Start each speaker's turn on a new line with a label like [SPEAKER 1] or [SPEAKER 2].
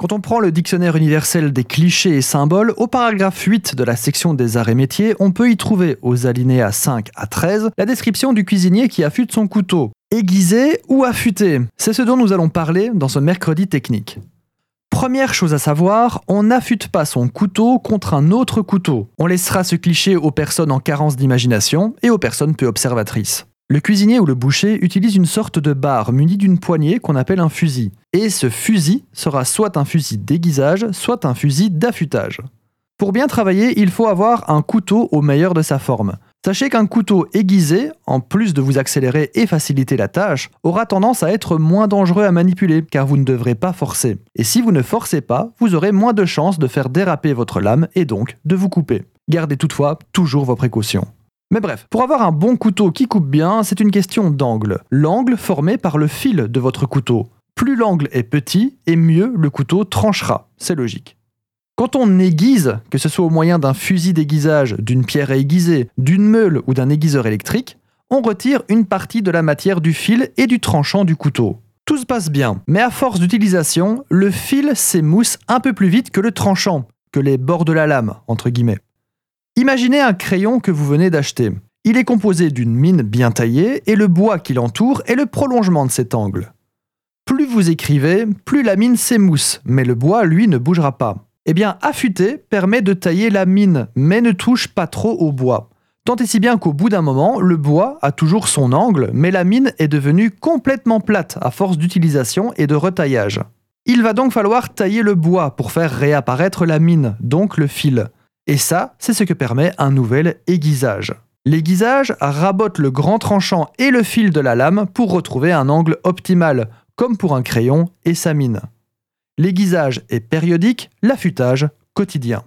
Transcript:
[SPEAKER 1] Quand on prend le dictionnaire universel des clichés et symboles, au paragraphe 8 de la section des arts et métiers, on peut y trouver, aux alinéas 5 à 13, la description du cuisinier qui affûte son couteau. Aiguisé ou affûté? C'est ce dont nous allons parler dans ce mercredi technique. Première chose à savoir, on n'affûte pas son couteau contre un autre couteau. On laissera ce cliché aux personnes en carence d'imagination et aux personnes peu observatrices. Le cuisinier ou le boucher utilise une sorte de barre munie d'une poignée qu'on appelle un fusil. Et ce fusil sera soit un fusil d'aiguisage, soit un fusil d'affûtage. Pour bien travailler, il faut avoir un couteau au meilleur de sa forme. Sachez qu'un couteau aiguisé, en plus de vous accélérer et faciliter la tâche, aura tendance à être moins dangereux à manipuler car vous ne devrez pas forcer. Et si vous ne forcez pas, vous aurez moins de chances de faire déraper votre lame et donc de vous couper. Gardez toutefois toujours vos précautions. Mais bref, pour avoir un bon couteau qui coupe bien, c'est une question d'angle. L'angle formé par le fil de votre couteau. Plus l'angle est petit, et mieux le couteau tranchera. C'est logique. Quand on aiguise, que ce soit au moyen d'un fusil d'aiguisage, d'une pierre à aiguiser, d'une meule ou d'un aiguiseur électrique, on retire une partie de la matière du fil et du tranchant du couteau. Tout se passe bien, mais à force d'utilisation, le fil s'émousse un peu plus vite que le tranchant, que les bords de la lame, entre guillemets. Imaginez un crayon que vous venez d'acheter. Il est composé d'une mine bien taillée et le bois qui l'entoure est le prolongement de cet angle. Plus vous écrivez, plus la mine s'émousse, mais le bois, lui, ne bougera pas. Eh bien, affûter permet de tailler la mine, mais ne touche pas trop au bois. Tant et si bien qu'au bout d'un moment, le bois a toujours son angle, mais la mine est devenue complètement plate à force d'utilisation et de retaillage. Il va donc falloir tailler le bois pour faire réapparaître la mine, donc le fil. Et ça, c'est ce que permet un nouvel aiguisage. L'aiguisage rabote le grand tranchant et le fil de la lame pour retrouver un angle optimal, comme pour un crayon et sa mine. L'aiguisage est périodique, l'affûtage quotidien.